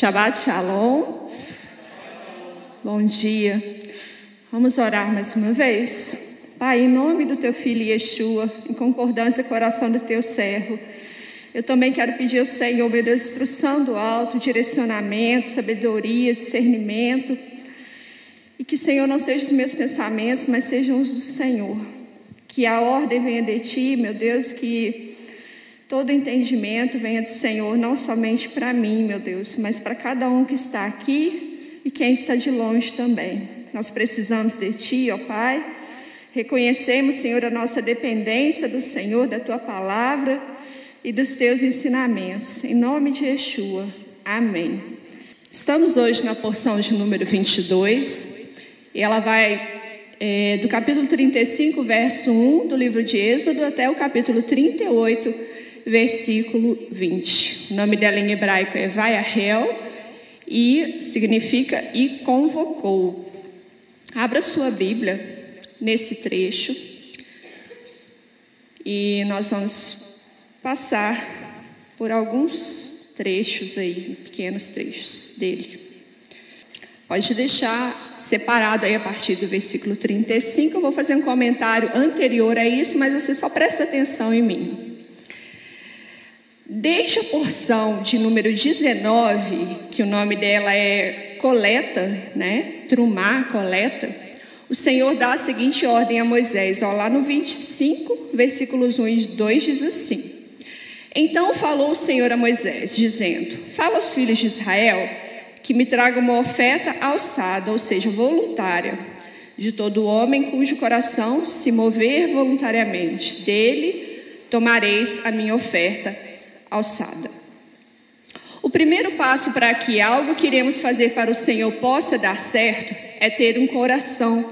Shabbat Shalom. Bom dia. Vamos orar mais uma vez. Pai, em nome do teu filho Yeshua, em concordância com a oração do teu servo, eu também quero pedir ao Senhor, meu Deus, instrução do alto, direcionamento, sabedoria, discernimento. E que, Senhor, não sejam os meus pensamentos, mas sejam os do Senhor. Que a ordem venha de ti, meu Deus, que todo entendimento venha do Senhor, não somente para mim, meu Deus, mas para cada um que está aqui e quem está de longe também. Nós precisamos de ti, ó Pai. Reconhecemos, Senhor, a nossa dependência do Senhor, da tua palavra e dos teus ensinamentos. Em nome de Yeshua. Amém. Estamos hoje na porção de número 22 e ela vai é, do capítulo 35, verso 1 do livro de Êxodo até o capítulo 38, versículo 20. O nome dela em hebraico é Vaiahel e significa e convocou. Abra sua Bíblia nesse trecho e nós vamos passar por alguns trechos aí, pequenos trechos dele. Pode deixar separado aí a partir do versículo 35. Eu vou fazer um comentário anterior a isso, mas você só presta atenção em mim. Desde a porção de número 19, que o nome dela é coleta, né? Trumar, coleta. O Senhor dá a seguinte ordem a Moisés, ó, lá no 25, versículos 1 e 2 diz assim: então falou o Senhor a Moisés, dizendo: Fala aos filhos de Israel que me tragam uma oferta alçada, ou seja, voluntária, de todo homem cujo coração se mover voluntariamente. Dele tomareis a minha oferta alçada. O primeiro passo para que algo que iremos fazer para o Senhor possa dar certo é ter um coração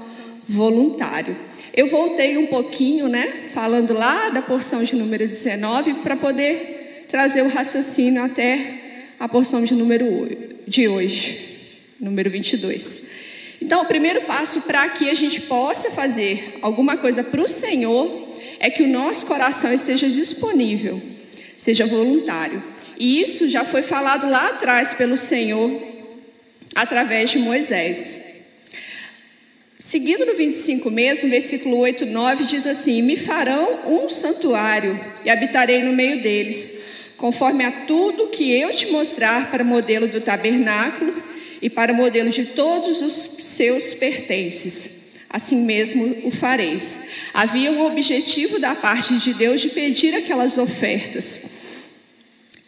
voluntário. Eu voltei um pouquinho, né, falando lá da porção de número 19, para poder trazer o raciocínio até a porção de número de hoje, número 22. Então, o primeiro passo para que a gente possa fazer alguma coisa para o Senhor é que o nosso coração esteja disponível, seja voluntário. E isso já foi falado lá atrás pelo Senhor através de Moisés. Seguindo no 25 mesmo, versículo 8, 9, diz assim: Me farão um santuário e habitarei no meio deles, conforme a tudo que eu te mostrar para o modelo do tabernáculo e para o modelo de todos os seus pertences. Assim mesmo o fareis. Havia um objetivo da parte de Deus de pedir aquelas ofertas.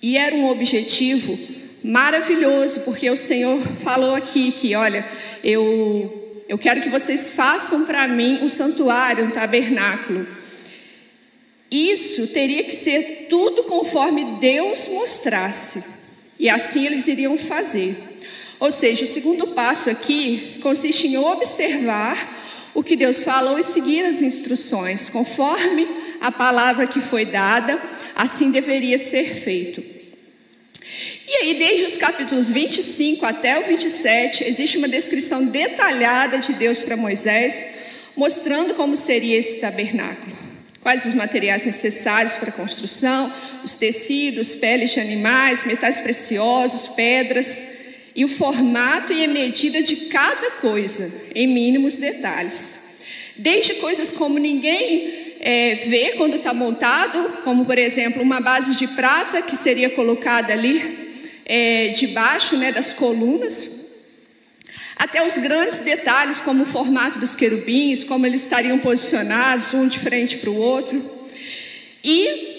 E era um objetivo maravilhoso, porque o Senhor falou aqui que, olha, eu eu quero que vocês façam para mim um santuário, um tabernáculo. Isso teria que ser tudo conforme Deus mostrasse. E assim eles iriam fazer. Ou seja, o segundo passo aqui consiste em observar o que Deus falou e seguir as instruções, conforme a palavra que foi dada, assim deveria ser feito. E aí, desde os capítulos 25 até o 27, existe uma descrição detalhada de Deus para Moisés, mostrando como seria esse tabernáculo. Quais os materiais necessários para a construção, os tecidos, peles de animais, metais preciosos, pedras, e o formato e a medida de cada coisa, em mínimos detalhes. Desde coisas como ninguém é, vê quando está montado, como por exemplo uma base de prata que seria colocada ali é, debaixo né, das colunas, até os grandes detalhes, como o formato dos querubins, como eles estariam posicionados, um de frente para o outro, e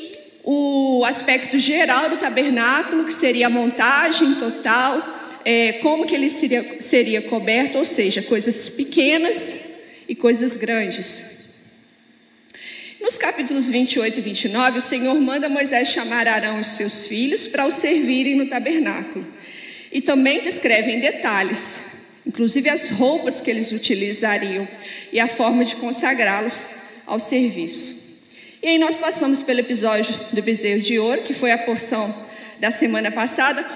o aspecto geral do tabernáculo, que seria a montagem total, é, como que ele seria, seria coberto, ou seja, coisas pequenas e coisas grandes. Nos capítulos 28 e 29, o Senhor manda Moisés chamar Arão e seus filhos para o servirem no tabernáculo. E também descreve em detalhes, inclusive as roupas que eles utilizariam e a forma de consagrá-los ao serviço. E aí nós passamos pelo episódio do bezerro de ouro, que foi a porção da semana passada,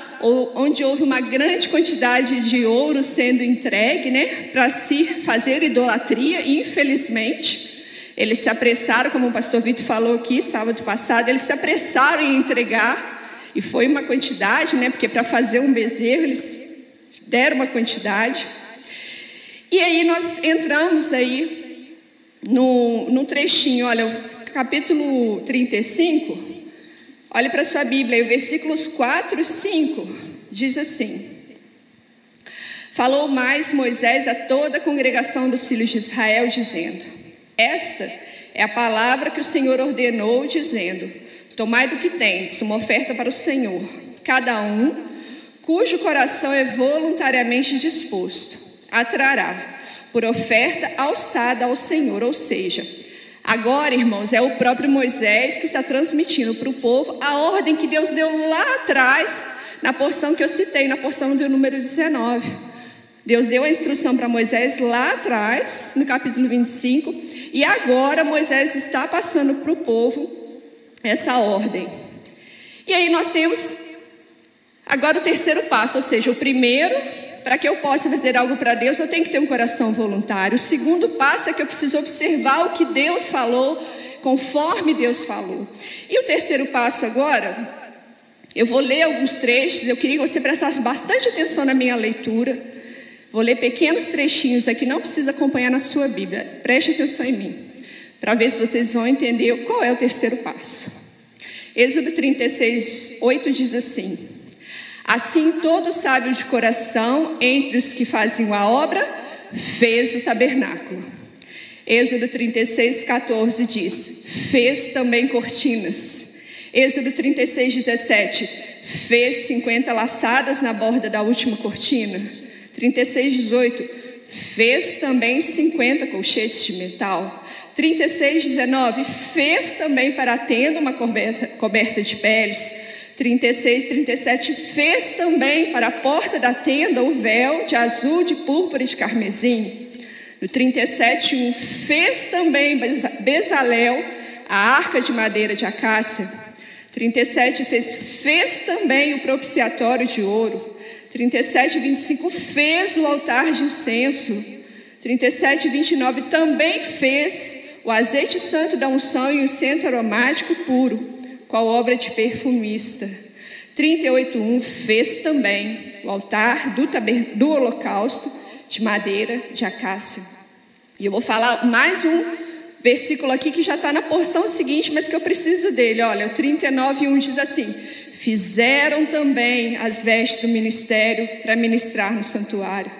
onde houve uma grande quantidade de ouro sendo entregue, né, para se fazer idolatria, infelizmente eles se apressaram, como o pastor Vitor falou aqui sábado passado, eles se apressaram em entregar E foi uma quantidade, né? Porque para fazer um bezerro eles deram uma quantidade. E aí nós entramos aí no, no trechinho, olha, capítulo 35. Olhe para sua Bíblia, aí, versículos 4 e 5 diz assim: Falou mais Moisés a toda a congregação dos filhos de Israel, dizendo: Esta é a palavra que o Senhor ordenou, dizendo: Tomai do que tendes, uma oferta para o Senhor, cada um cujo coração é voluntariamente disposto, atrará por oferta alçada ao Senhor, ou seja, agora, irmãos, é o próprio Moisés que está transmitindo para o povo a ordem que Deus deu lá atrás, na porção que eu citei, na porção do número 19. Deus deu a instrução para Moisés lá atrás, no capítulo 25, e agora Moisés está passando para o povo essa ordem. E aí nós temos agora o terceiro passo, ou seja, o primeiro, para que eu possa fazer algo para Deus, eu tenho que ter um coração voluntário. O segundo passo é que eu preciso observar o que Deus falou, conforme Deus falou. E o terceiro passo agora, eu vou ler alguns trechos, eu queria que você prestasse bastante atenção na minha leitura. Vou ler pequenos trechinhos aqui, não precisa acompanhar na sua Bíblia. Preste atenção em mim, para ver se vocês vão entender qual é o terceiro passo. Êxodo 36, 8 diz assim: Assim todo sábio de coração, entre os que faziam a obra, fez o tabernáculo. Êxodo 36, 14 diz: Fez também cortinas. Êxodo 36, 17: Fez 50 laçadas na borda da última cortina. 36, 18. Fez também 50 colchetes de metal. 36, 19. Fez também para a tenda uma coberta, coberta de peles. 36, 37. Fez também para a porta da tenda o véu de azul, de púrpura e de carmesim. No 37, 1. Fez também Bezalel, a arca de madeira de acácia. 37, 6. Fez também o propiciatório de ouro. 37, 25 fez o altar de incenso. 37, 29 também fez o azeite santo da unção e o incenso aromático puro, qual obra de perfumista. 38, 1 fez também o altar do, do holocausto de madeira de acácia. E eu vou falar mais um versículo aqui que já está na porção seguinte, mas que eu preciso dele. Olha, o 39, 1 diz assim: Fizeram também as vestes do ministério para ministrar no santuário.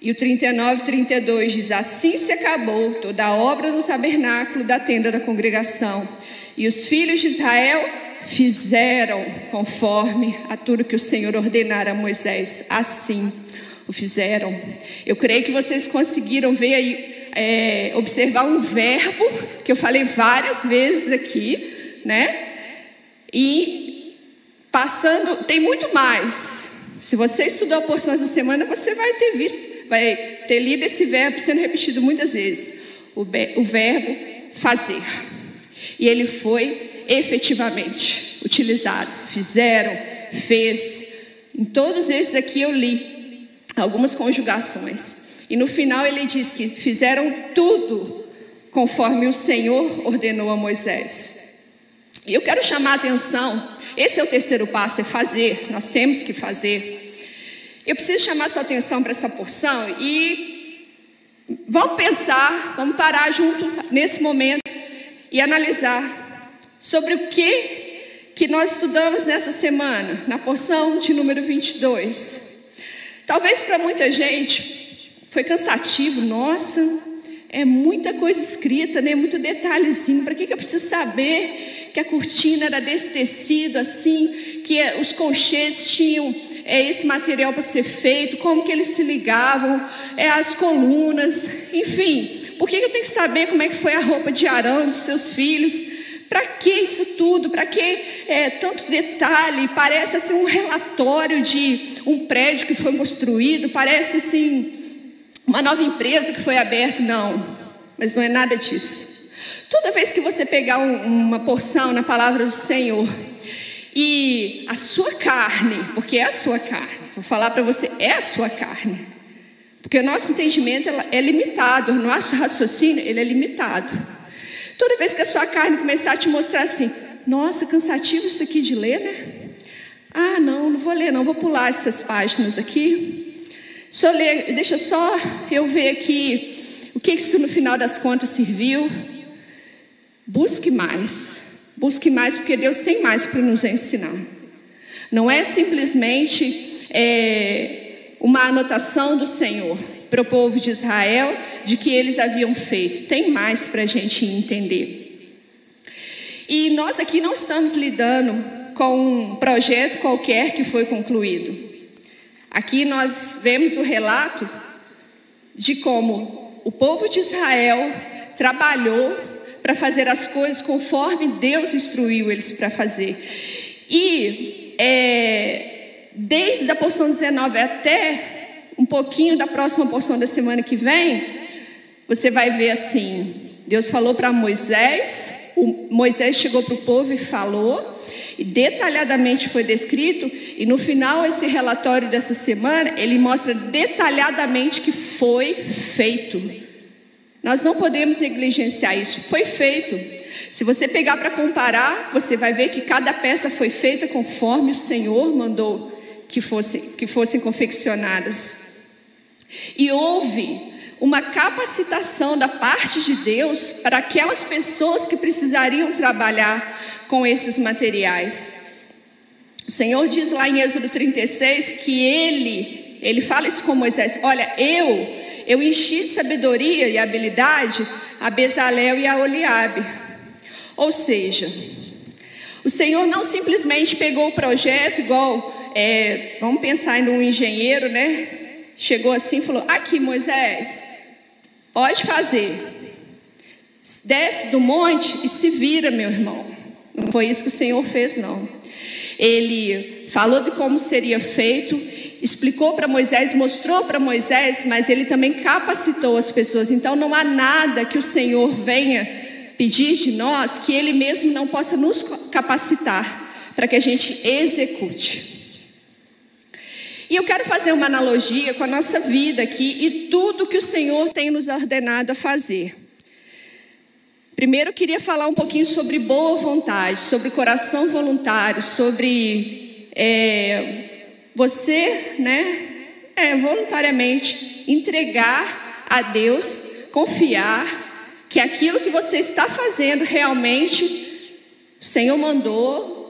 E o 39, 32 diz: Assim se acabou toda a obra do tabernáculo da tenda da congregação. E os filhos de Israel fizeram conforme a tudo que o Senhor ordenara a Moisés. Assim o fizeram. Eu creio que vocês conseguiram ver aí, é, observar um verbo que eu falei várias vezes aqui, né? E Passando, tem muito mais. Se você estudou a porção essa semana, você vai ter visto, vai ter lido esse verbo sendo repetido muitas vezes. O, o verbo fazer. E ele foi efetivamente utilizado. Fizeram, fez. Em todos esses aqui eu li algumas conjugações. E no final ele diz que fizeram tudo conforme o Senhor ordenou a Moisés. E eu quero chamar a atenção esse é o terceiro passo, é fazer. Nós temos que fazer. Eu preciso chamar sua atenção para essa porção e vamos pensar, vamos parar junto nesse momento e analisar sobre o que que nós estudamos nessa semana, na porção de número 22. Talvez para muita gente foi cansativo, nossa, é muita coisa escrita, né? Muito detalhezinho. Para que, que eu preciso saber que a cortina era desse tecido assim, que é, os colchetes tinham é, esse material para ser feito, como que eles se ligavam, é, as colunas, enfim. Por que eu tenho que saber como é que foi a roupa de Arão, dos seus filhos? Para que isso tudo? Para que é, tanto detalhe? Parece assim um relatório de um prédio que foi construído, parece assim uma nova empresa que foi aberta. Não, mas não é nada disso. Toda vez que você pegar um, uma porção na palavra do Senhor e a sua carne, porque é a sua carne, vou falar para você, é a sua carne. Porque o nosso entendimento é limitado, o nosso raciocínio ele é limitado. Toda vez que a sua carne começar a te mostrar assim, nossa, cansativo isso aqui de ler, né? Ah, não, não vou ler, não, vou pular essas páginas aqui. Só ler, deixa só eu ver aqui o que isso no final das contas serviu. Busque mais, busque mais, porque Deus tem mais para nos ensinar. Não é simplesmente é, uma anotação do Senhor para o povo de Israel de que eles haviam feito. Tem mais para a gente entender. E nós aqui não estamos lidando com um projeto qualquer que foi concluído. Aqui nós vemos o relato de como o povo de Israel trabalhou para fazer as coisas conforme Deus instruiu eles para fazer. E é, desde a porção 19 até um pouquinho da próxima porção da semana que vem, você vai ver assim: Deus falou para Moisés, Moisés chegou para o povo e falou, e detalhadamente foi descrito, e no final esse relatório dessa semana, ele mostra detalhadamente que foi feito. Nós não podemos negligenciar isso, foi feito. Se você pegar para comparar, você vai ver que cada peça foi feita conforme o Senhor mandou que, fosse, que fossem confeccionadas. E houve uma capacitação da parte de Deus para aquelas pessoas que precisariam trabalhar com esses materiais. O Senhor diz lá em Êxodo 36 que ele, ele fala isso com Moisés: Olha, eu, eu enchi de sabedoria e habilidade a Bezalel e a Oliabe. Ou seja, o Senhor não simplesmente pegou o projeto igual, é, vamos pensar em um engenheiro, né? Chegou assim e falou: Aqui, Moisés, pode fazer. Desce do monte e se vira, meu irmão. Não foi isso que o Senhor fez, não. Ele falou de como seria feito, explicou para Moisés, mostrou para Moisés, mas ele também capacitou as pessoas. Então não há nada que o Senhor venha pedir de nós que ele mesmo não possa nos capacitar para que a gente execute. E eu quero fazer uma analogia com a nossa vida aqui e tudo que o Senhor tem nos ordenado a fazer. Primeiro eu queria falar um pouquinho sobre boa vontade, sobre coração voluntário, sobre é, você, né, é, voluntariamente entregar a Deus, confiar que aquilo que você está fazendo realmente o Senhor mandou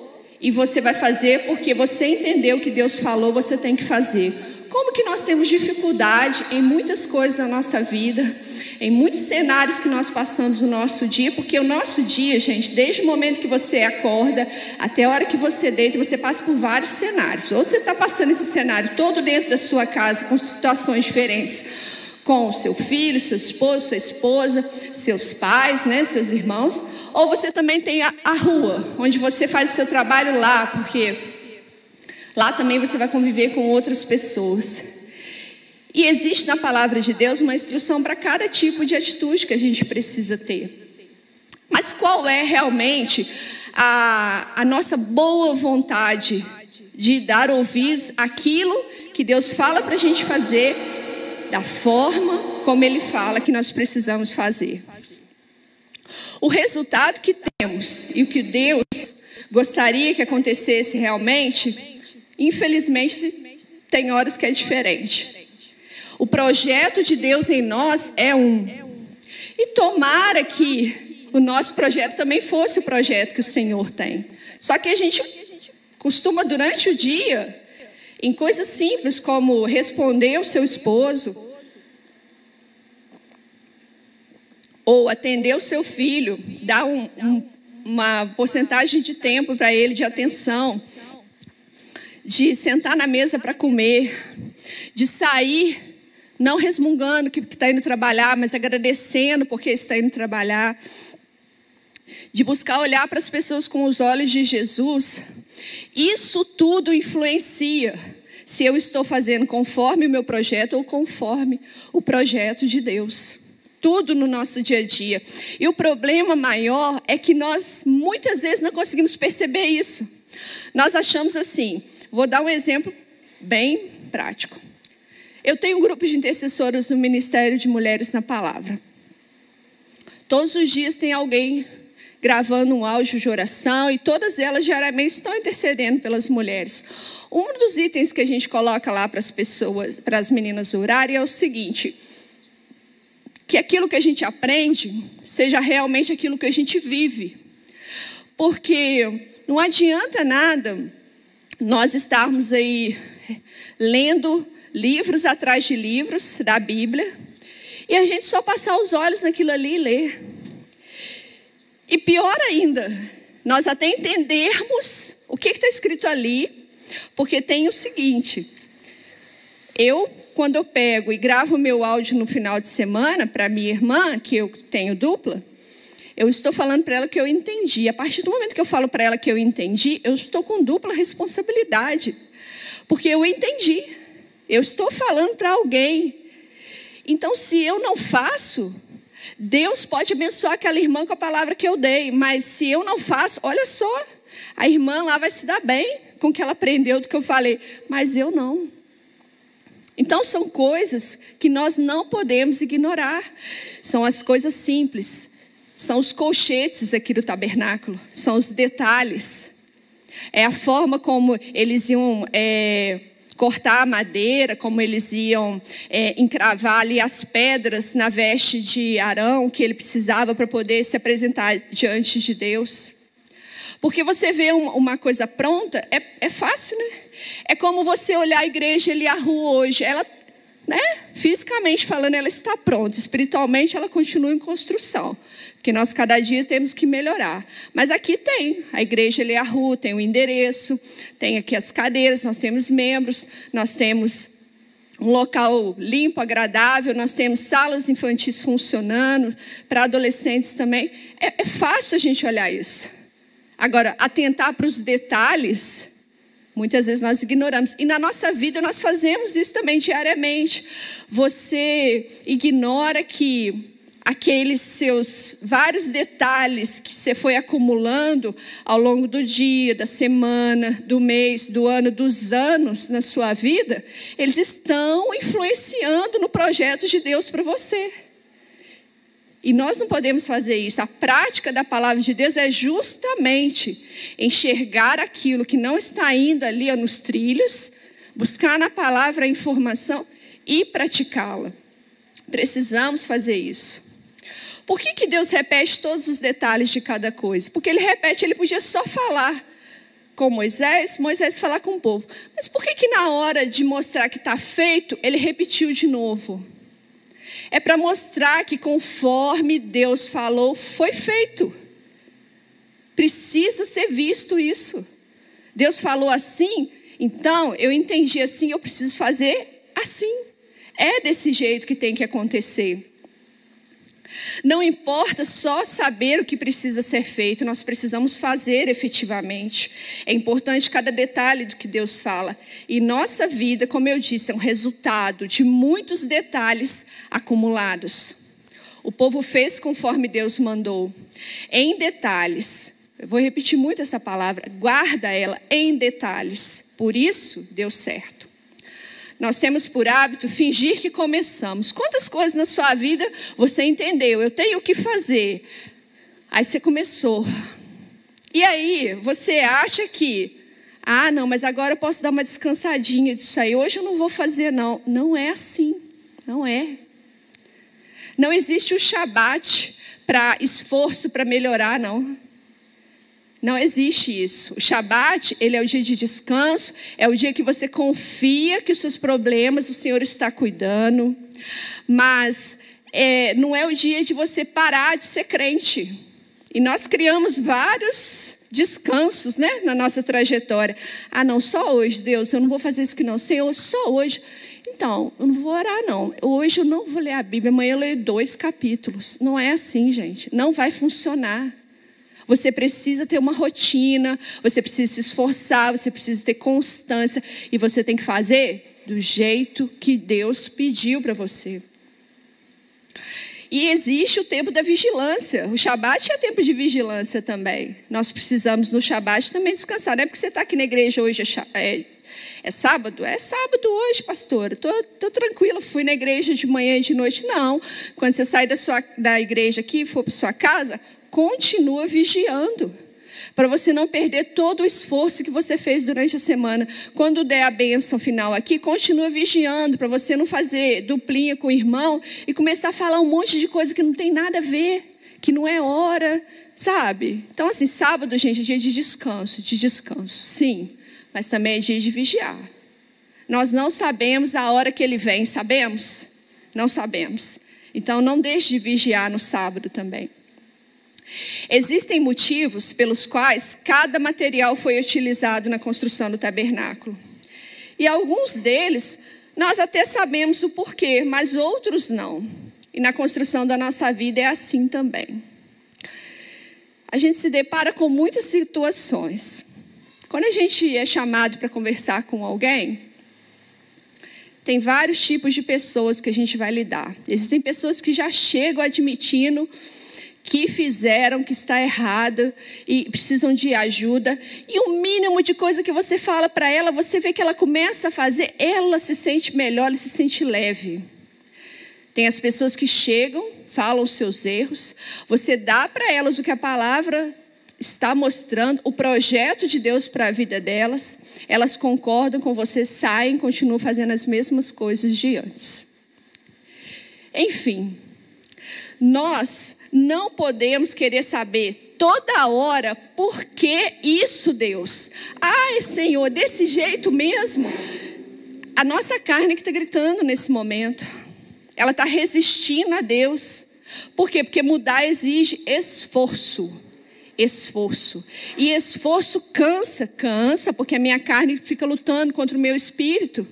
e você vai fazer porque você entendeu que Deus falou, você tem que fazer. Como que nós temos dificuldade em muitas coisas na nossa vida? em muitos cenários que nós passamos no nosso dia, porque o nosso dia, gente, desde o momento que você acorda até a hora que você deita, você passa por vários cenários. Ou você está passando esse cenário todo dentro da sua casa, com situações diferentes, com seu filho, seu esposo, sua esposa, seus pais, né, seus irmãos. Ou você também tem a, a rua, onde você faz o seu trabalho lá, porque lá também você vai conviver com outras pessoas. E existe na palavra de Deus uma instrução para cada tipo de atitude que a gente precisa ter. Mas qual é realmente a, a nossa boa vontade de dar ouvidos àquilo que Deus fala para a gente fazer, da forma como Ele fala que nós precisamos fazer? O resultado que temos e o que Deus gostaria que acontecesse realmente, infelizmente, tem horas que é diferente. O projeto de Deus em nós é um. E tomara que o nosso projeto também fosse o projeto que o Senhor tem. Só que a gente costuma, durante o dia, em coisas simples como responder ao seu esposo, ou atender o seu filho, dar um, um, uma porcentagem de tempo para ele, de atenção, de sentar na mesa para comer, de sair não resmungando que está indo trabalhar, mas agradecendo porque está indo trabalhar. De buscar olhar para as pessoas com os olhos de Jesus. Isso tudo influencia se eu estou fazendo conforme o meu projeto ou conforme o projeto de Deus. Tudo no nosso dia a dia. E o problema maior é que nós muitas vezes não conseguimos perceber isso. Nós achamos assim, vou dar um exemplo bem prático. Eu tenho um grupo de intercessoras no Ministério de Mulheres na Palavra. Todos os dias tem alguém gravando um áudio de oração e todas elas diariamente estão intercedendo pelas mulheres. Um dos itens que a gente coloca lá para as pessoas, para as meninas orarem é o seguinte: que aquilo que a gente aprende seja realmente aquilo que a gente vive. Porque não adianta nada nós estarmos aí lendo livros atrás de livros da Bíblia e a gente só passar os olhos naquilo ali e ler. E pior ainda, nós até entendermos o que está escrito ali, porque tem o seguinte: eu, quando eu pego e gravo meu áudio no final de semana para minha irmã, que eu tenho dupla, eu estou falando para ela que eu entendi. A partir do momento que eu falo para ela que eu entendi, eu estou com dupla responsabilidade, porque eu entendi. Eu estou falando para alguém. Então, se eu não faço, Deus pode abençoar aquela irmã com a palavra que eu dei, mas se eu não faço, olha só, a irmã lá vai se dar bem com o que ela aprendeu do que eu falei, mas eu não. Então são coisas que nós não podemos ignorar. São as coisas simples, são os colchetes aqui do tabernáculo, são os detalhes. É a forma como eles iam é, cortar a madeira, como eles iam é, encravar ali as pedras na veste de Arão que ele precisava para poder se apresentar diante de Deus. Porque você vê uma coisa pronta, é, é fácil, né? É como você olhar a igreja ali a rua hoje. Ela, né? Fisicamente falando, ela está pronta. Espiritualmente, ela continua em construção. Porque nós cada dia temos que melhorar. Mas aqui tem, a igreja ali é a rua, tem o endereço, tem aqui as cadeiras, nós temos membros, nós temos um local limpo, agradável, nós temos salas infantis funcionando, para adolescentes também. É, é fácil a gente olhar isso. Agora, atentar para os detalhes, muitas vezes nós ignoramos. E na nossa vida nós fazemos isso também diariamente. Você ignora que aqueles seus vários detalhes que você foi acumulando ao longo do dia, da semana, do mês, do ano, dos anos na sua vida, eles estão influenciando no projeto de Deus para você. E nós não podemos fazer isso. A prática da palavra de Deus é justamente enxergar aquilo que não está indo ali nos trilhos, buscar na palavra a informação e praticá-la. Precisamos fazer isso. Por que, que Deus repete todos os detalhes de cada coisa? Porque ele repete, ele podia só falar com Moisés, Moisés falar com o povo. Mas por que, que na hora de mostrar que está feito, ele repetiu de novo? É para mostrar que conforme Deus falou, foi feito. Precisa ser visto isso. Deus falou assim, então eu entendi assim, eu preciso fazer assim. É desse jeito que tem que acontecer. Não importa só saber o que precisa ser feito, nós precisamos fazer efetivamente. É importante cada detalhe do que Deus fala. E nossa vida, como eu disse, é um resultado de muitos detalhes acumulados. O povo fez conforme Deus mandou, em detalhes. Eu vou repetir muito essa palavra, guarda ela em detalhes. Por isso deu certo. Nós temos por hábito fingir que começamos. Quantas coisas na sua vida você entendeu? Eu tenho o que fazer. Aí você começou. E aí você acha que, ah, não, mas agora eu posso dar uma descansadinha disso aí. Hoje eu não vou fazer, não. Não é assim. Não é. Não existe o Shabat para esforço para melhorar, não. Não existe isso. O Shabat, ele é o dia de descanso, é o dia que você confia que os seus problemas o Senhor está cuidando. Mas é, não é o dia de você parar de ser crente. E nós criamos vários descansos né, na nossa trajetória. Ah, não, só hoje, Deus, eu não vou fazer isso que não. Senhor, só hoje. Então, eu não vou orar, não. Hoje eu não vou ler a Bíblia, amanhã eu leio dois capítulos. Não é assim, gente. Não vai funcionar. Você precisa ter uma rotina, você precisa se esforçar, você precisa ter constância e você tem que fazer do jeito que Deus pediu para você. E existe o tempo da vigilância. O Shabat é tempo de vigilância também. Nós precisamos no Shabat também descansar. Não é porque você está aqui na igreja hoje, é, é, sábado? É sábado hoje, pastora. Estou tô, tô fui na igreja de manhã e de noite. Não. Quando você sai da, sua, da igreja aqui e for para sua casa, continua vigiando. Para você não perder todo o esforço que você fez durante a semana. Quando der a bênção final aqui, continua vigiando, para você não fazer duplinha com o irmão e começar a falar um monte de coisa que não tem nada a ver, que não é hora, sabe? Então, assim, sábado, gente, é dia de descanso, de descanso, sim, mas também é dia de vigiar. Nós não sabemos a hora que ele vem, sabemos? Não sabemos. Então, não deixe de vigiar no sábado também. Existem motivos pelos quais cada material foi utilizado na construção do tabernáculo. E alguns deles nós até sabemos o porquê, mas outros não. E na construção da nossa vida é assim também. A gente se depara com muitas situações. Quando a gente é chamado para conversar com alguém, tem vários tipos de pessoas que a gente vai lidar. Existem pessoas que já chegam admitindo que fizeram, que está errado e precisam de ajuda. E o mínimo de coisa que você fala para ela, você vê que ela começa a fazer, ela se sente melhor, ela se sente leve. Tem as pessoas que chegam, falam os seus erros, você dá para elas o que a palavra está mostrando, o projeto de Deus para a vida delas, elas concordam com você, saem, continuam fazendo as mesmas coisas de antes. Enfim, nós não podemos querer saber toda hora por que isso, Deus. Ai, Senhor, desse jeito mesmo. A nossa carne que está gritando nesse momento, ela está resistindo a Deus. Por quê? Porque mudar exige esforço. Esforço. E esforço cansa, cansa, porque a minha carne fica lutando contra o meu espírito.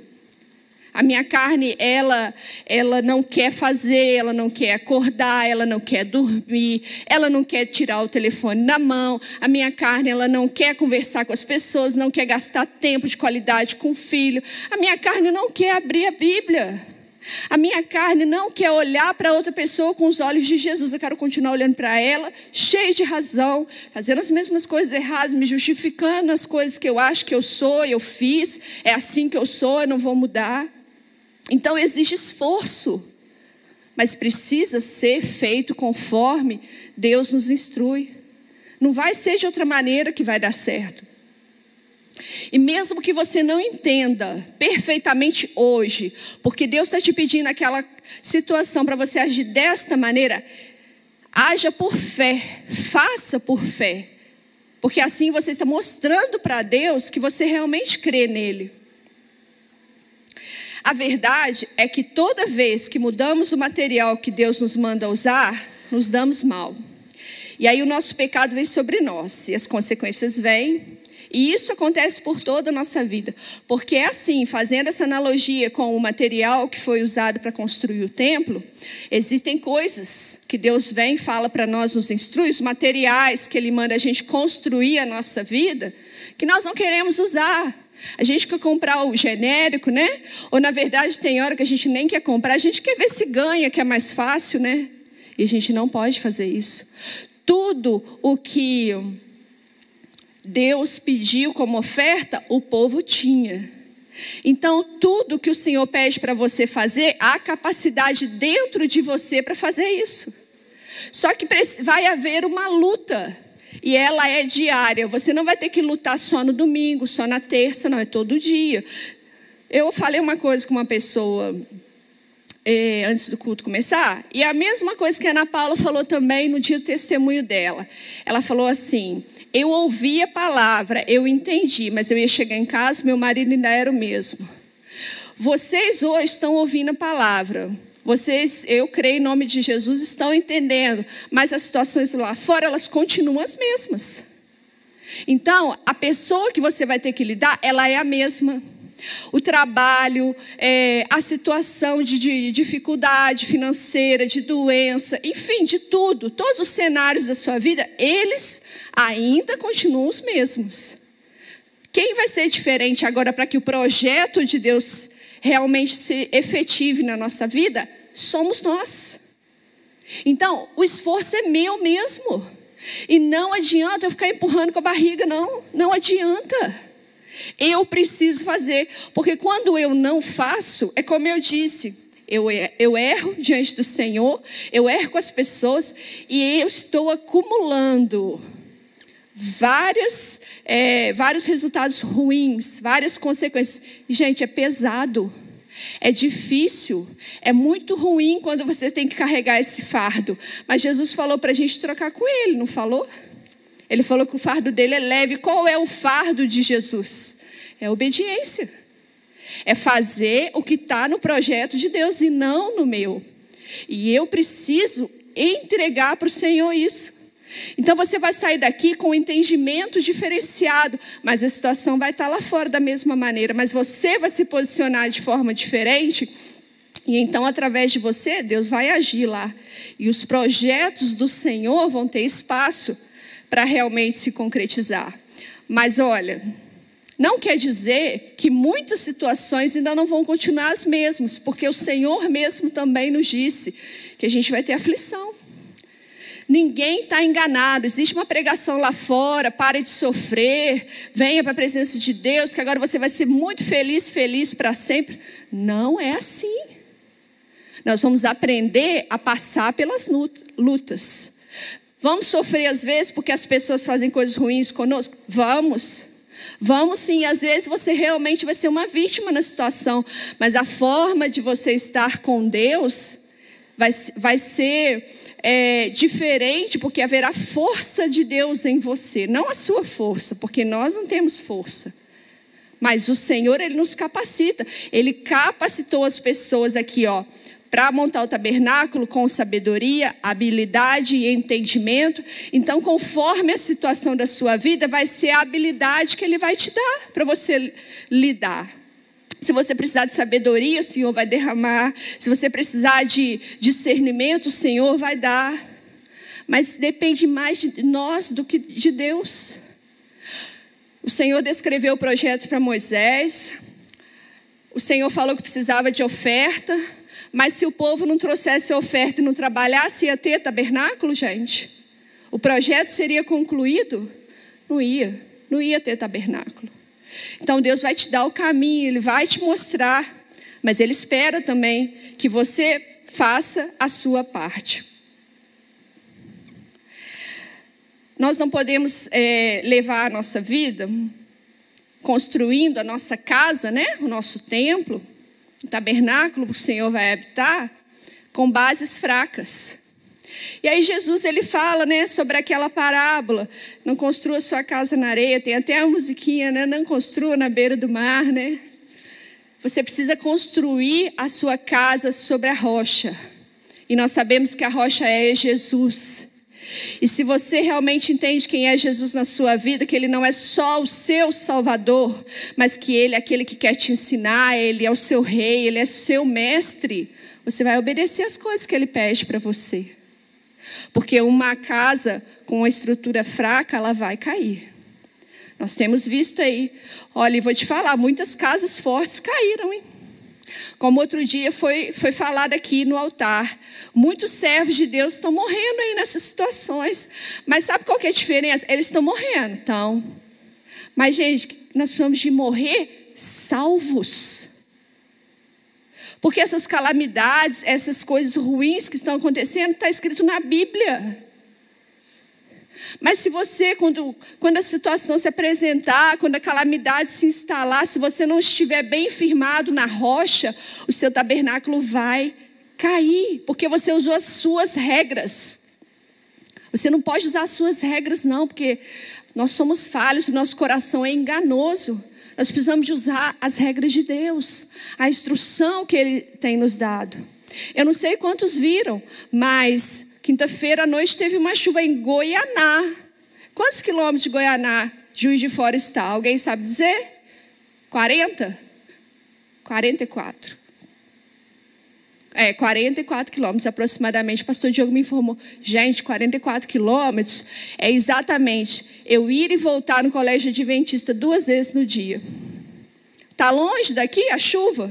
A minha carne, ela, ela não quer fazer, ela não quer acordar, ela não quer dormir, ela não quer tirar o telefone da mão. A minha carne, ela não quer conversar com as pessoas, não quer gastar tempo de qualidade com o filho. A minha carne não quer abrir a Bíblia. A minha carne não quer olhar para outra pessoa com os olhos de Jesus. Eu quero continuar olhando para ela, cheio de razão, fazendo as mesmas coisas erradas, me justificando as coisas que eu acho que eu sou, eu fiz, é assim que eu sou, eu não vou mudar. Então exige esforço, mas precisa ser feito conforme Deus nos instrui. Não vai ser de outra maneira que vai dar certo. E mesmo que você não entenda perfeitamente hoje, porque Deus está te pedindo aquela situação para você agir desta maneira, haja por fé, faça por fé, porque assim você está mostrando para Deus que você realmente crê nele. A verdade é que toda vez que mudamos o material que Deus nos manda usar, nos damos mal. E aí o nosso pecado vem sobre nós, e as consequências vêm. E isso acontece por toda a nossa vida. Porque é assim, fazendo essa analogia com o material que foi usado para construir o templo, existem coisas que Deus vem fala para nós, nos instrui, os materiais que Ele manda a gente construir a nossa vida, que nós não queremos usar. A gente quer comprar o genérico, né? Ou na verdade tem hora que a gente nem quer comprar, a gente quer ver se ganha, que é mais fácil, né? E a gente não pode fazer isso. Tudo o que Deus pediu como oferta, o povo tinha. Então, tudo que o Senhor pede para você fazer, há capacidade dentro de você para fazer isso. Só que vai haver uma luta e ela é diária. Você não vai ter que lutar só no domingo, só na terça, não, é todo dia. Eu falei uma coisa com uma pessoa eh, antes do culto começar, e a mesma coisa que a Ana Paula falou também no dia do testemunho dela. Ela falou assim: Eu ouvi a palavra, eu entendi, mas eu ia chegar em casa, meu marido ainda era o mesmo. Vocês hoje estão ouvindo a palavra, vocês, eu creio em nome de Jesus, estão entendendo, mas as situações lá fora, elas continuam as mesmas. Então, a pessoa que você vai ter que lidar, ela é a mesma. O trabalho, é, a situação de, de dificuldade financeira, de doença, enfim, de tudo, todos os cenários da sua vida, eles ainda continuam os mesmos. Quem vai ser diferente agora para que o projeto de Deus realmente se efetive na nossa vida, somos nós. Então, o esforço é meu mesmo. E não adianta eu ficar empurrando com a barriga, não. Não adianta. Eu preciso fazer. Porque quando eu não faço, é como eu disse, eu, eu erro diante do Senhor, eu erro com as pessoas e eu estou acumulando várias, é, vários resultados ruins, várias consequências. Gente, é pesado. É difícil, é muito ruim quando você tem que carregar esse fardo. Mas Jesus falou para a gente trocar com ele, não falou? Ele falou que o fardo dele é leve. Qual é o fardo de Jesus? É obediência. É fazer o que está no projeto de Deus e não no meu. E eu preciso entregar para o Senhor isso. Então você vai sair daqui com um entendimento diferenciado, mas a situação vai estar lá fora da mesma maneira, mas você vai se posicionar de forma diferente. E então, através de você, Deus vai agir lá. E os projetos do Senhor vão ter espaço para realmente se concretizar. Mas olha, não quer dizer que muitas situações ainda não vão continuar as mesmas, porque o Senhor mesmo também nos disse que a gente vai ter aflição. Ninguém está enganado. Existe uma pregação lá fora, pare de sofrer, venha para a presença de Deus, que agora você vai ser muito feliz, feliz para sempre. Não é assim. Nós vamos aprender a passar pelas lutas. Vamos sofrer às vezes porque as pessoas fazem coisas ruins conosco? Vamos. Vamos sim, às vezes você realmente vai ser uma vítima na situação, mas a forma de você estar com Deus vai, vai ser é, diferente, porque haverá força de Deus em você, não a sua força, porque nós não temos força. Mas o Senhor, Ele nos capacita. Ele capacitou as pessoas aqui, ó, para montar o tabernáculo com sabedoria, habilidade e entendimento. Então, conforme a situação da sua vida, vai ser a habilidade que Ele vai te dar para você lidar. Se você precisar de sabedoria, o Senhor vai derramar. Se você precisar de discernimento, o Senhor vai dar. Mas depende mais de nós do que de Deus. O Senhor descreveu o projeto para Moisés. O Senhor falou que precisava de oferta. Mas se o povo não trouxesse oferta e não trabalhasse, ia ter tabernáculo, gente? O projeto seria concluído? Não ia. Não ia ter tabernáculo. Então Deus vai te dar o caminho, Ele vai te mostrar, mas Ele espera também que você faça a sua parte. Nós não podemos é, levar a nossa vida construindo a nossa casa, né? o nosso templo, o tabernáculo que o Senhor vai habitar, com bases fracas. E aí Jesus ele fala, né, sobre aquela parábola, não construa sua casa na areia, tem até a musiquinha, né, não construa na beira do mar, né? Você precisa construir a sua casa sobre a rocha. E nós sabemos que a rocha é Jesus. E se você realmente entende quem é Jesus na sua vida, que ele não é só o seu Salvador, mas que ele é aquele que quer te ensinar, ele é o seu rei, ele é seu mestre, você vai obedecer as coisas que ele pede para você. Porque uma casa com uma estrutura fraca, ela vai cair. Nós temos visto aí. Olha, vou te falar, muitas casas fortes caíram, hein? Como outro dia foi, foi falado aqui no altar. Muitos servos de Deus estão morrendo aí nessas situações. Mas sabe qual que é a diferença? Eles estão morrendo, então. Mas, gente, nós precisamos de morrer salvos. Porque essas calamidades, essas coisas ruins que estão acontecendo, está escrito na Bíblia. Mas se você, quando, quando a situação se apresentar, quando a calamidade se instalar, se você não estiver bem firmado na rocha, o seu tabernáculo vai cair, porque você usou as suas regras. Você não pode usar as suas regras, não, porque nós somos falhos, o nosso coração é enganoso. Nós precisamos de usar as regras de Deus, a instrução que Ele tem nos dado. Eu não sei quantos viram, mas quinta-feira à noite teve uma chuva em Goianá. Quantos quilômetros de Goianá, Juiz de Fora está? Alguém sabe dizer? 40? 44. É, 44 quilômetros aproximadamente. O pastor Diogo me informou. Gente, 44 quilômetros é exatamente eu ir e voltar no colégio adventista duas vezes no dia. Está longe daqui a chuva?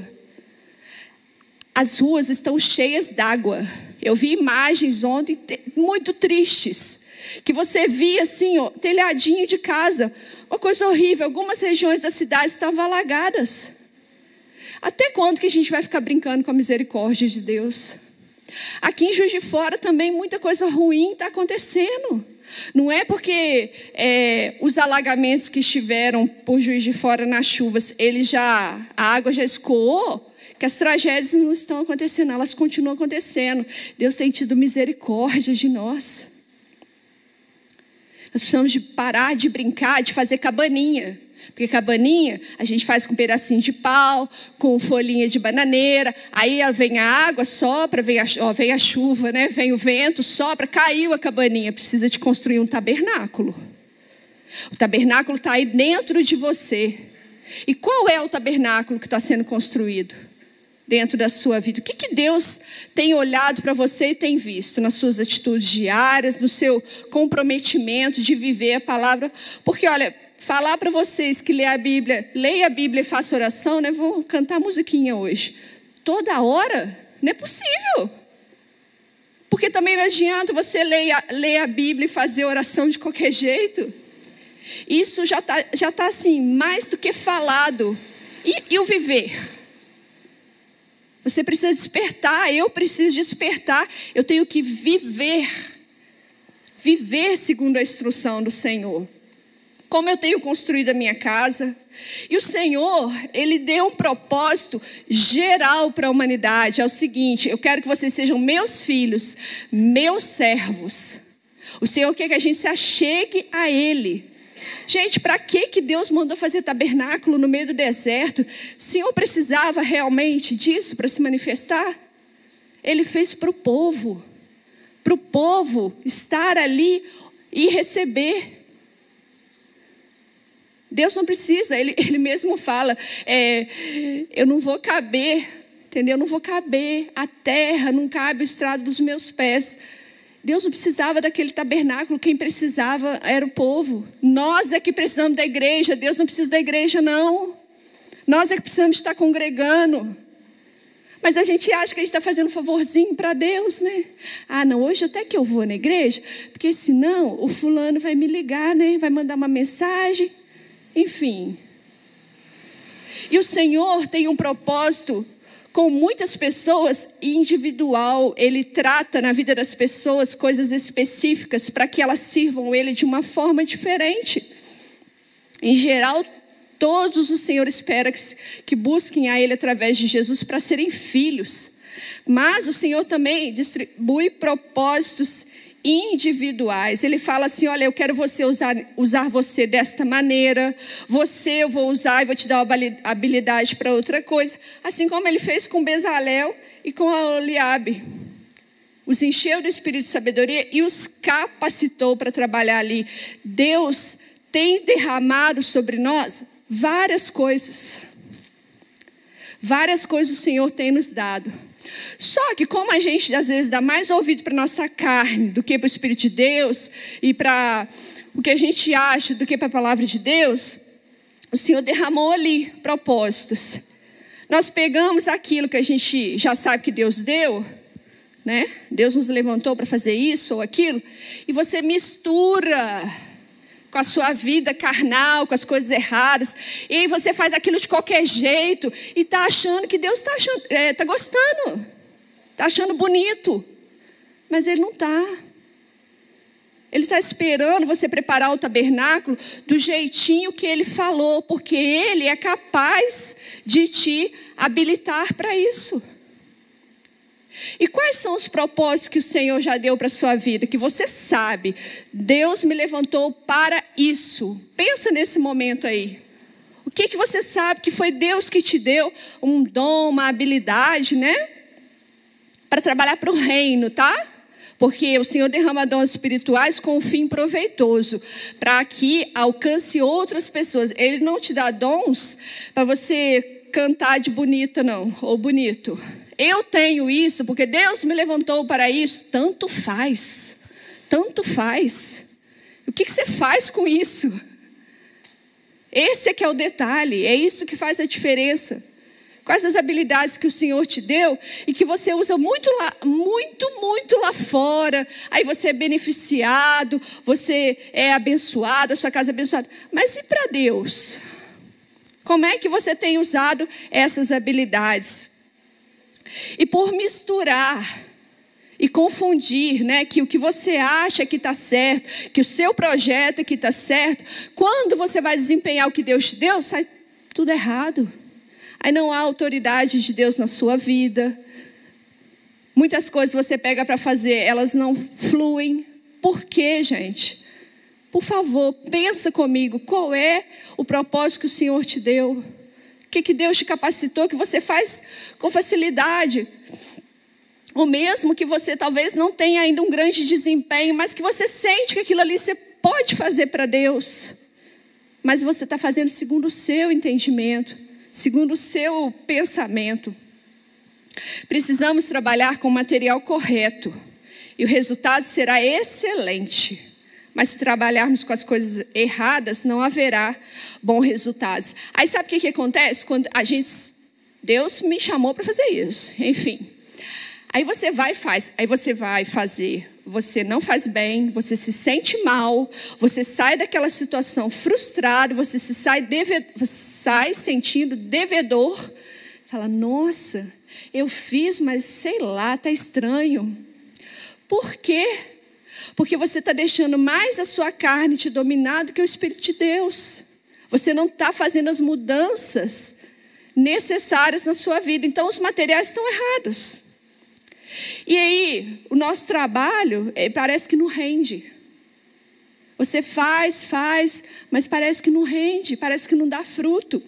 As ruas estão cheias d'água. Eu vi imagens ontem muito tristes. Que você via assim, ó, telhadinho de casa. Uma coisa horrível. Algumas regiões da cidade estavam alagadas. Até quando que a gente vai ficar brincando com a misericórdia de Deus? Aqui em Juiz de Fora também muita coisa ruim está acontecendo. Não é porque é, os alagamentos que estiveram por Juiz de Fora nas chuvas, ele já a água já escoou, que as tragédias não estão acontecendo, elas continuam acontecendo. Deus tem tido misericórdia de nós. Nós precisamos de parar de brincar, de fazer cabaninha. Porque cabaninha a gente faz com um pedacinho de pau, com folhinha de bananeira. Aí vem a água, sopra, vem a, ó, vem a chuva, né? vem o vento, sopra, caiu a cabaninha. Precisa de construir um tabernáculo. O tabernáculo está aí dentro de você. E qual é o tabernáculo que está sendo construído? Dentro da sua vida? O que, que Deus tem olhado para você e tem visto nas suas atitudes diárias, no seu comprometimento de viver a palavra? Porque, olha, falar para vocês que lê a Bíblia, leia a Bíblia e faça oração, né? Vou cantar musiquinha hoje. Toda hora? Não é possível. Porque também não adianta você ler a, ler a Bíblia e fazer oração de qualquer jeito. Isso já está já tá assim, mais do que falado. E, e o viver? Você precisa despertar, eu preciso despertar, eu tenho que viver. Viver segundo a instrução do Senhor como eu tenho construído a minha casa. E o Senhor, Ele deu um propósito geral para a humanidade: é o seguinte, eu quero que vocês sejam meus filhos, meus servos. O Senhor quer que a gente se achegue a Ele. Gente, para que, que Deus mandou fazer tabernáculo no meio do deserto? O Senhor precisava realmente disso para se manifestar? Ele fez para o povo, para o povo estar ali e receber. Deus não precisa, Ele, ele mesmo fala: é, eu não vou caber, entendeu? Eu não vou caber, a terra não cabe o estrado dos meus pés. Deus não precisava daquele tabernáculo, quem precisava era o povo. Nós é que precisamos da igreja, Deus não precisa da igreja, não. Nós é que precisamos estar congregando. Mas a gente acha que a gente está fazendo um favorzinho para Deus, né? Ah, não, hoje até que eu vou na igreja, porque senão o fulano vai me ligar, né? Vai mandar uma mensagem. Enfim. E o Senhor tem um propósito com muitas pessoas individual. Ele trata na vida das pessoas coisas específicas para que elas sirvam Ele de uma forma diferente. Em geral, todos o Senhor espera que, que busquem a Ele através de Jesus para serem filhos. Mas o Senhor também distribui propósitos individuais. Ele fala assim: Olha, eu quero você usar, usar você desta maneira, você eu vou usar e vou te dar uma habilidade para outra coisa. Assim como ele fez com Bezalel e com a Oliabe. Os encheu do espírito de sabedoria e os capacitou para trabalhar ali. Deus tem derramado sobre nós várias coisas. Várias coisas o Senhor tem nos dado. Só que como a gente às vezes dá mais ouvido para nossa carne do que para o Espírito de Deus e para o que a gente acha do que para a palavra de Deus, o Senhor derramou ali propósitos. Nós pegamos aquilo que a gente já sabe que Deus deu, né? Deus nos levantou para fazer isso ou aquilo, e você mistura com a sua vida carnal, com as coisas erradas, e você faz aquilo de qualquer jeito e está achando que Deus está é, tá gostando, está achando bonito, mas Ele não está. Ele está esperando você preparar o tabernáculo do jeitinho que Ele falou, porque Ele é capaz de te habilitar para isso. E quais são os propósitos que o Senhor já deu para a sua vida? Que você sabe, Deus me levantou para isso. Pensa nesse momento aí. O que, que você sabe que foi Deus que te deu um dom, uma habilidade, né? Para trabalhar para o reino, tá? Porque o Senhor derrama dons espirituais com um fim proveitoso, para que alcance outras pessoas. Ele não te dá dons para você cantar de bonita, não, ou bonito eu tenho isso porque Deus me levantou para isso. Tanto faz, tanto faz. O que, você faz com isso? Esse é que é o detalhe, é isso que faz a diferença. Quais as habilidades que o Senhor te deu e que você usa muito lá, muito, muito lá fora. Aí você é beneficiado, você é abençoado, a sua casa é abençoada. Mas e para Deus? Como é que você tem usado essas habilidades? E por misturar e confundir, né, que o que você acha que está certo, que o seu projeto que está certo, quando você vai desempenhar o que Deus te deu, sai tudo errado. Aí não há autoridade de Deus na sua vida. Muitas coisas você pega para fazer, elas não fluem. Por quê, gente? Por favor, pensa comigo, qual é o propósito que o Senhor te deu? O que, que Deus te capacitou que você faz com facilidade? Ou mesmo que você talvez não tenha ainda um grande desempenho, mas que você sente que aquilo ali você pode fazer para Deus. Mas você está fazendo segundo o seu entendimento, segundo o seu pensamento. Precisamos trabalhar com o material correto e o resultado será excelente. Mas se trabalharmos com as coisas erradas, não haverá bons resultados. Aí sabe o que, que acontece? Quando a gente. Deus me chamou para fazer isso. Enfim. Aí você vai e faz. Aí você vai fazer. Você não faz bem, você se sente mal, você sai daquela situação frustrado, você se sai, deve, sai sentindo devedor. Fala, nossa, eu fiz, mas sei lá, tá estranho. Por quê? Porque você está deixando mais a sua carne te dominar do que o Espírito de Deus. Você não está fazendo as mudanças necessárias na sua vida. Então, os materiais estão errados. E aí, o nosso trabalho eh, parece que não rende. Você faz, faz, mas parece que não rende, parece que não dá fruto.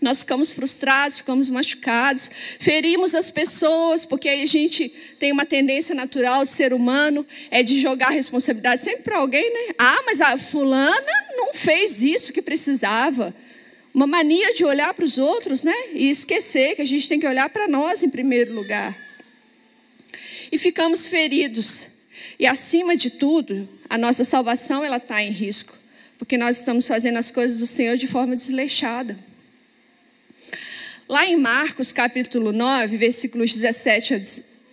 Nós ficamos frustrados, ficamos machucados, ferimos as pessoas, porque aí a gente tem uma tendência natural, ser humano, é de jogar a responsabilidade sempre para alguém, né? Ah, mas a fulana não fez isso que precisava. Uma mania de olhar para os outros, né? E esquecer que a gente tem que olhar para nós em primeiro lugar. E ficamos feridos. E acima de tudo, a nossa salvação ela está em risco, porque nós estamos fazendo as coisas do Senhor de forma desleixada. Lá em Marcos, capítulo 9, versículos 17 a,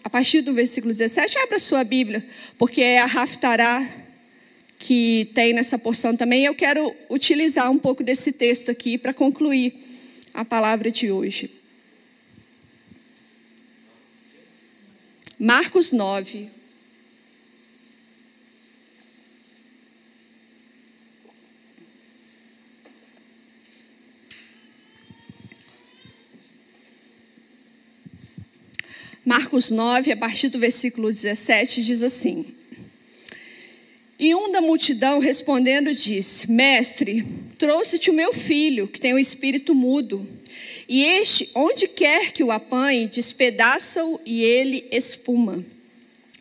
a partir do versículo 17, abra sua Bíblia, porque é a Raftará que tem nessa porção também. Eu quero utilizar um pouco desse texto aqui para concluir a palavra de hoje. Marcos 9, Marcos 9, a partir do versículo 17, diz assim: E um da multidão respondendo disse: Mestre, trouxe-te o meu filho, que tem o um espírito mudo. E este, onde quer que o apanhe, despedaça-o e ele espuma.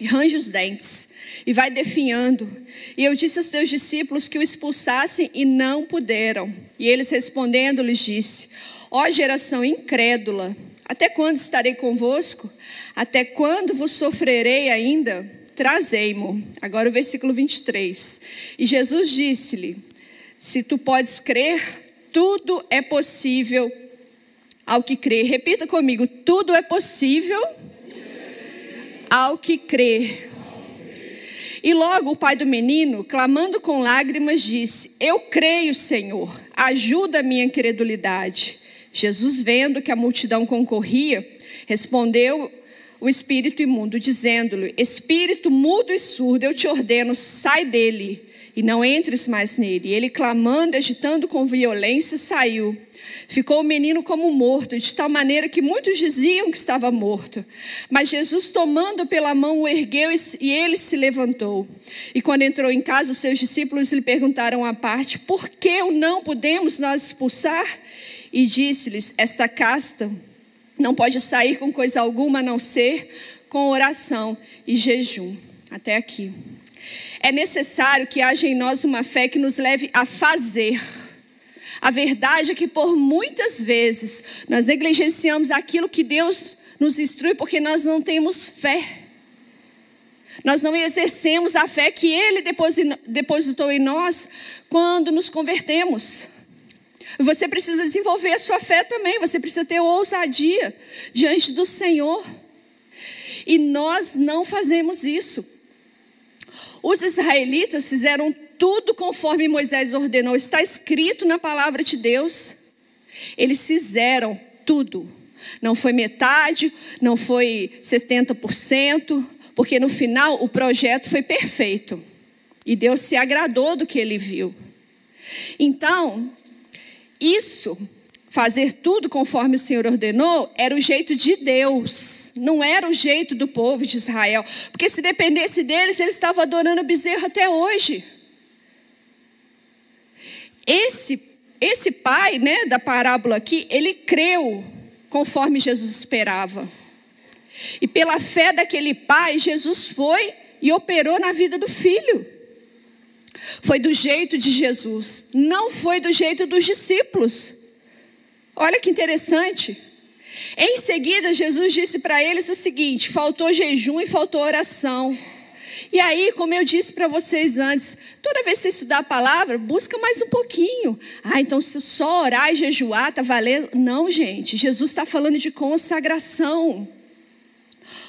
E range os dentes e vai definhando. E eu disse aos teus discípulos que o expulsassem e não puderam. E eles respondendo lhes disse: Ó geração incrédula, até quando estarei convosco? Até quando vos sofrerei ainda? Trazei-mo. Agora o versículo 23. E Jesus disse-lhe: Se tu podes crer, tudo é possível ao que crê. Repita comigo: tudo é possível ao que crê. E logo o pai do menino, clamando com lágrimas, disse: Eu creio, Senhor, ajuda a minha incredulidade. Jesus, vendo que a multidão concorria, respondeu o espírito imundo, dizendo-lhe: Espírito mudo e surdo, eu te ordeno, sai dele e não entres mais nele. E ele, clamando, agitando com violência, saiu. Ficou o menino como morto, de tal maneira que muitos diziam que estava morto. Mas Jesus, tomando pela mão, o ergueu e ele se levantou. E quando entrou em casa, seus discípulos lhe perguntaram à parte: Por que não podemos nós expulsar? E disse-lhes: Esta casta não pode sair com coisa alguma a não ser com oração e jejum. Até aqui. É necessário que haja em nós uma fé que nos leve a fazer. A verdade é que por muitas vezes nós negligenciamos aquilo que Deus nos instrui porque nós não temos fé. Nós não exercemos a fé que Ele depositou em nós quando nos convertemos. Você precisa desenvolver a sua fé também, você precisa ter ousadia diante do Senhor. E nós não fazemos isso. Os israelitas fizeram tudo conforme Moisés ordenou, está escrito na palavra de Deus. Eles fizeram tudo. Não foi metade, não foi 70%, porque no final o projeto foi perfeito. E Deus se agradou do que ele viu. Então, isso, fazer tudo conforme o Senhor ordenou, era o jeito de Deus, não era o jeito do povo de Israel. Porque se dependesse deles, eles estavam adorando bezerro até hoje. Esse, esse pai né, da parábola aqui, ele creu conforme Jesus esperava. E pela fé daquele pai, Jesus foi e operou na vida do filho. Foi do jeito de Jesus, não foi do jeito dos discípulos. Olha que interessante. Em seguida, Jesus disse para eles o seguinte: faltou jejum e faltou oração. E aí, como eu disse para vocês antes, toda vez que você estudar a palavra, busca mais um pouquinho. Ah, então se só orar e jejuar está valendo? Não, gente. Jesus está falando de consagração.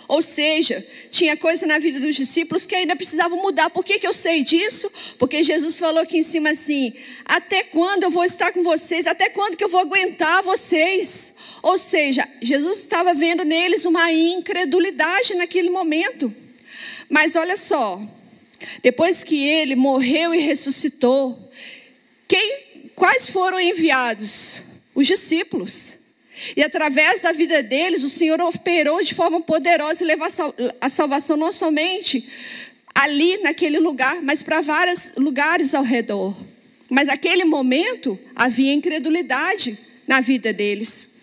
Ou seja, tinha coisa na vida dos discípulos que ainda precisavam mudar. Por que, que eu sei disso? Porque Jesus falou aqui em cima assim: até quando eu vou estar com vocês? Até quando que eu vou aguentar vocês? Ou seja, Jesus estava vendo neles uma incredulidade naquele momento. Mas olha só, depois que ele morreu e ressuscitou, quem, quais foram enviados? Os discípulos. E através da vida deles, o Senhor operou de forma poderosa e levou a salvação não somente ali naquele lugar, mas para vários lugares ao redor. Mas naquele momento havia incredulidade na vida deles.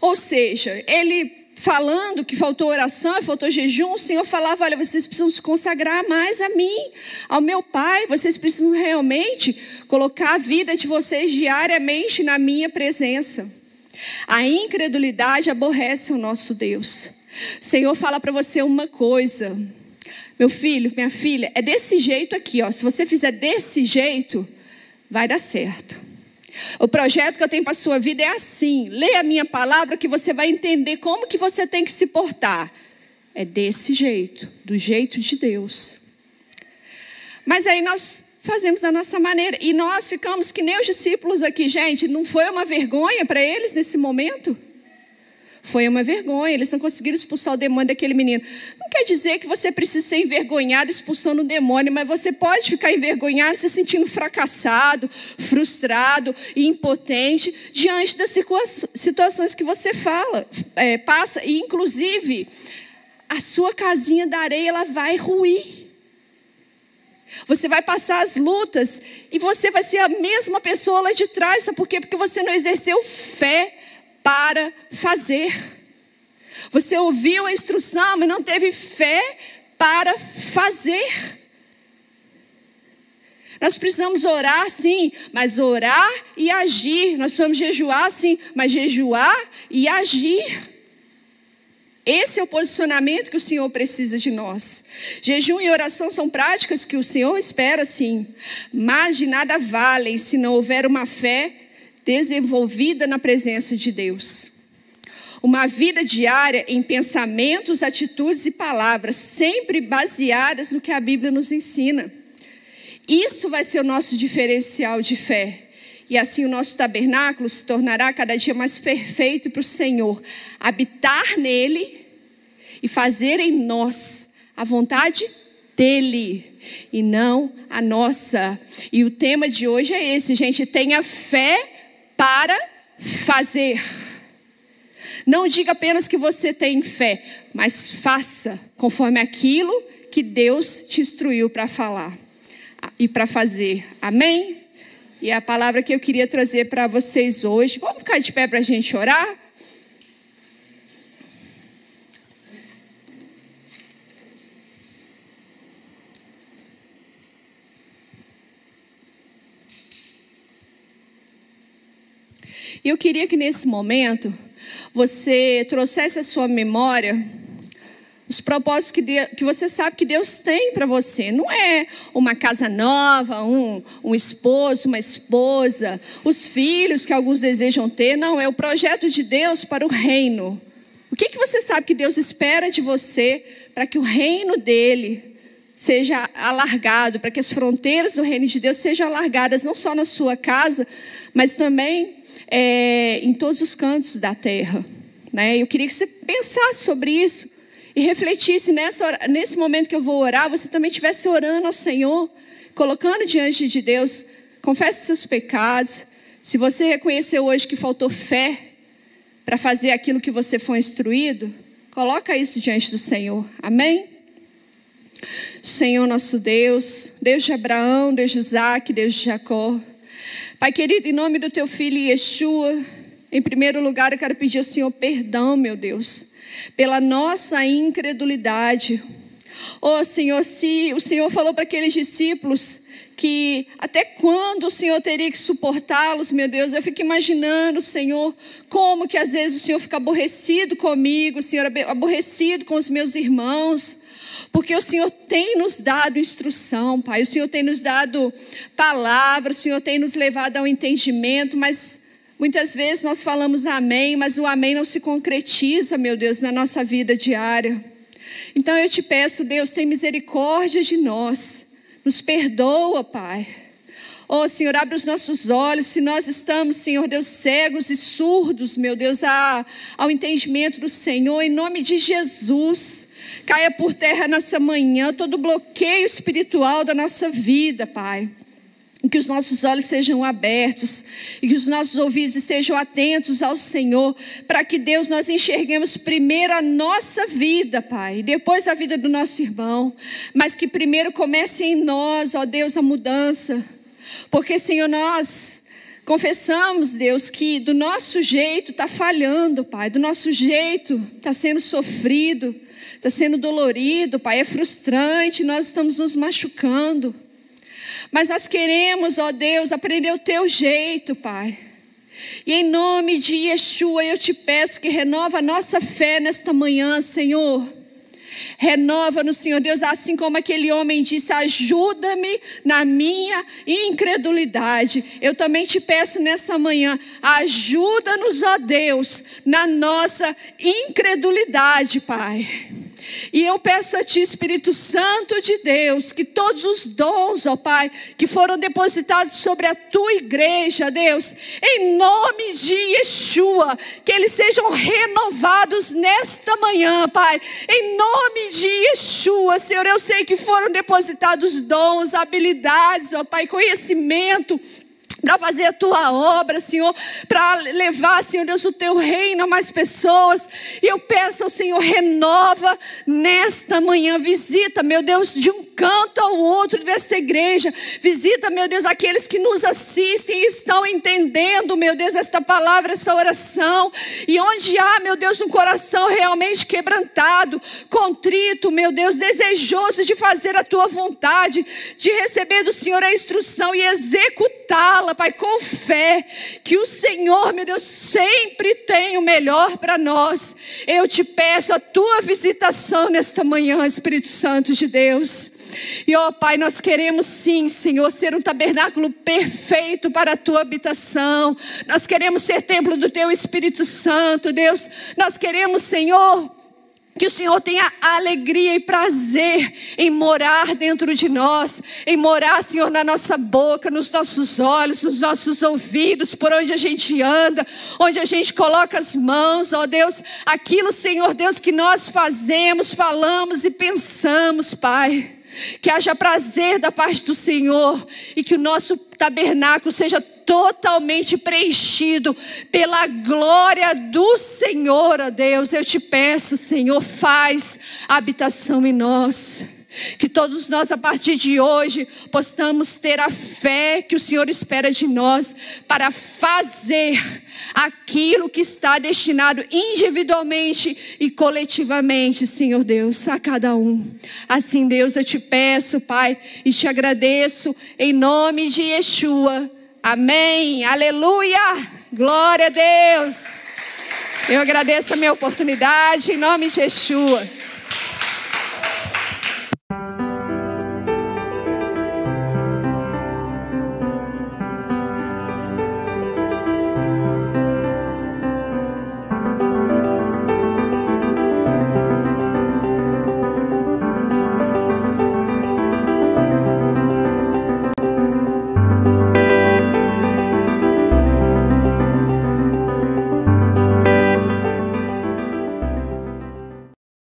Ou seja, ele falando que faltou oração, faltou jejum, o Senhor falava: olha, vocês precisam se consagrar mais a mim, ao meu Pai, vocês precisam realmente colocar a vida de vocês diariamente na minha presença. A incredulidade aborrece o nosso Deus. O Senhor fala para você uma coisa. Meu filho, minha filha, é desse jeito aqui, ó. Se você fizer desse jeito, vai dar certo. O projeto que eu tenho para a sua vida é assim. Leia a minha palavra que você vai entender como que você tem que se portar. É desse jeito, do jeito de Deus. Mas aí nós fazemos da nossa maneira. E nós ficamos que nem os discípulos aqui, gente. Não foi uma vergonha para eles nesse momento? Foi uma vergonha, eles não conseguiram expulsar o demônio daquele menino. Não quer dizer que você precisa ser envergonhado expulsando o demônio, mas você pode ficar envergonhado se sentindo fracassado, frustrado e impotente diante das situações que você fala, é, passa. E, inclusive, a sua casinha da areia ela vai ruir. Você vai passar as lutas e você vai ser a mesma pessoa lá de trás, sabe por quê? Porque você não exerceu fé para fazer. Você ouviu a instrução, mas não teve fé para fazer. Nós precisamos orar sim, mas orar e agir. Nós precisamos jejuar sim, mas jejuar e agir. Esse é o posicionamento que o Senhor precisa de nós. Jejum e oração são práticas que o Senhor espera, sim, mas de nada valem se não houver uma fé desenvolvida na presença de Deus. Uma vida diária em pensamentos, atitudes e palavras, sempre baseadas no que a Bíblia nos ensina. Isso vai ser o nosso diferencial de fé. E assim o nosso tabernáculo se tornará cada dia mais perfeito para o Senhor. Habitar nele e fazer em nós a vontade dele e não a nossa. E o tema de hoje é esse, gente: tenha fé para fazer. Não diga apenas que você tem fé, mas faça conforme aquilo que Deus te instruiu para falar e para fazer. Amém? E a palavra que eu queria trazer para vocês hoje. Vamos ficar de pé para a gente orar? E eu queria que nesse momento você trouxesse a sua memória os propósitos que, Deus, que você sabe que Deus tem para você. Não é uma casa nova, um, um esposo, uma esposa, os filhos que alguns desejam ter. Não, é o projeto de Deus para o reino. O que, que você sabe que Deus espera de você para que o reino dele seja alargado, para que as fronteiras do reino de Deus sejam alargadas, não só na sua casa, mas também é, em todos os cantos da terra. Né? Eu queria que você pensasse sobre isso e refletisse nessa, nesse momento que eu vou orar, você também estivesse orando ao Senhor, colocando diante de Deus, confesse seus pecados. Se você reconheceu hoje que faltou fé para fazer aquilo que você foi instruído, coloca isso diante do Senhor. Amém? Senhor nosso Deus, Deus de Abraão, Deus de Isaac, Deus de Jacó. Pai querido, em nome do teu filho Yeshua, em primeiro lugar eu quero pedir ao Senhor perdão, meu Deus, pela nossa incredulidade. Oh Senhor, se o Senhor falou para aqueles discípulos que até quando o Senhor teria que suportá-los, meu Deus, eu fico imaginando, Senhor, como que às vezes o Senhor fica aborrecido comigo, Senhor, aborrecido com os meus irmãos. Porque o Senhor tem nos dado instrução, Pai. O Senhor tem nos dado palavra, o Senhor tem nos levado ao entendimento, mas muitas vezes nós falamos amém, mas o amém não se concretiza, meu Deus, na nossa vida diária. Então eu te peço, Deus, tem misericórdia de nós. Nos perdoa, Pai. Oh, Senhor, abre os nossos olhos. Se nós estamos, Senhor Deus, cegos e surdos, meu Deus, ao entendimento do Senhor, em nome de Jesus. Caia por terra nessa manhã todo bloqueio espiritual da nossa vida, Pai. Que os nossos olhos sejam abertos e que os nossos ouvidos estejam atentos ao Senhor, para que Deus nós enxerguemos primeiro a nossa vida, Pai, depois a vida do nosso irmão, mas que primeiro comece em nós, ó Deus, a mudança, porque Senhor, nós confessamos, Deus, que do nosso jeito está falhando, Pai, do nosso jeito está sendo sofrido, está sendo dolorido, Pai, é frustrante, nós estamos nos machucando. Mas nós queremos, ó Deus, aprender o teu jeito, Pai. E em nome de Yeshua, eu te peço que renova a nossa fé nesta manhã, Senhor. Renova no Senhor Deus, assim como aquele homem disse: ajuda-me na minha incredulidade. Eu também te peço nessa manhã, ajuda-nos, ó Deus, na nossa incredulidade, Pai. E eu peço a Ti, Espírito Santo de Deus, que todos os dons, ó Pai, que foram depositados sobre a Tua igreja, Deus, em nome de Yeshua, que eles sejam renovados nesta manhã, Pai, em nome de Yeshua, Senhor, eu sei que foram depositados dons, habilidades, ó Pai, conhecimento, para fazer a tua obra, Senhor, para levar, Senhor Deus, o teu reino a mais pessoas. E eu peço ao Senhor, renova nesta manhã, visita, meu Deus, de um canto ao outro desta igreja. Visita, meu Deus, aqueles que nos assistem e estão entendendo, meu Deus, esta palavra, esta oração. E onde há, meu Deus, um coração realmente quebrantado, contrito, meu Deus, desejoso de fazer a tua vontade, de receber do Senhor a instrução e executá-la Pai, com fé, que o Senhor, meu Deus, sempre tem o melhor para nós. Eu te peço a tua visitação nesta manhã, Espírito Santo de Deus. E ó Pai, nós queremos sim, Senhor, ser um tabernáculo perfeito para a tua habitação. Nós queremos ser templo do teu Espírito Santo, Deus. Nós queremos, Senhor, que o Senhor tenha alegria e prazer em morar dentro de nós, em morar, Senhor, na nossa boca, nos nossos olhos, nos nossos ouvidos, por onde a gente anda, onde a gente coloca as mãos, ó Deus, aquilo, Senhor Deus, que nós fazemos, falamos e pensamos, Pai. Que haja prazer da parte do Senhor e que o nosso tabernáculo seja totalmente preenchido pela glória do Senhor, ó Deus. Eu te peço, Senhor, faz habitação em nós. Que todos nós, a partir de hoje, possamos ter a fé que o Senhor espera de nós para fazer aquilo que está destinado individualmente e coletivamente, Senhor Deus, a cada um. Assim, Deus, eu te peço, Pai, e te agradeço em nome de Yeshua. Amém. Aleluia. Glória a Deus. Eu agradeço a minha oportunidade em nome de Yeshua.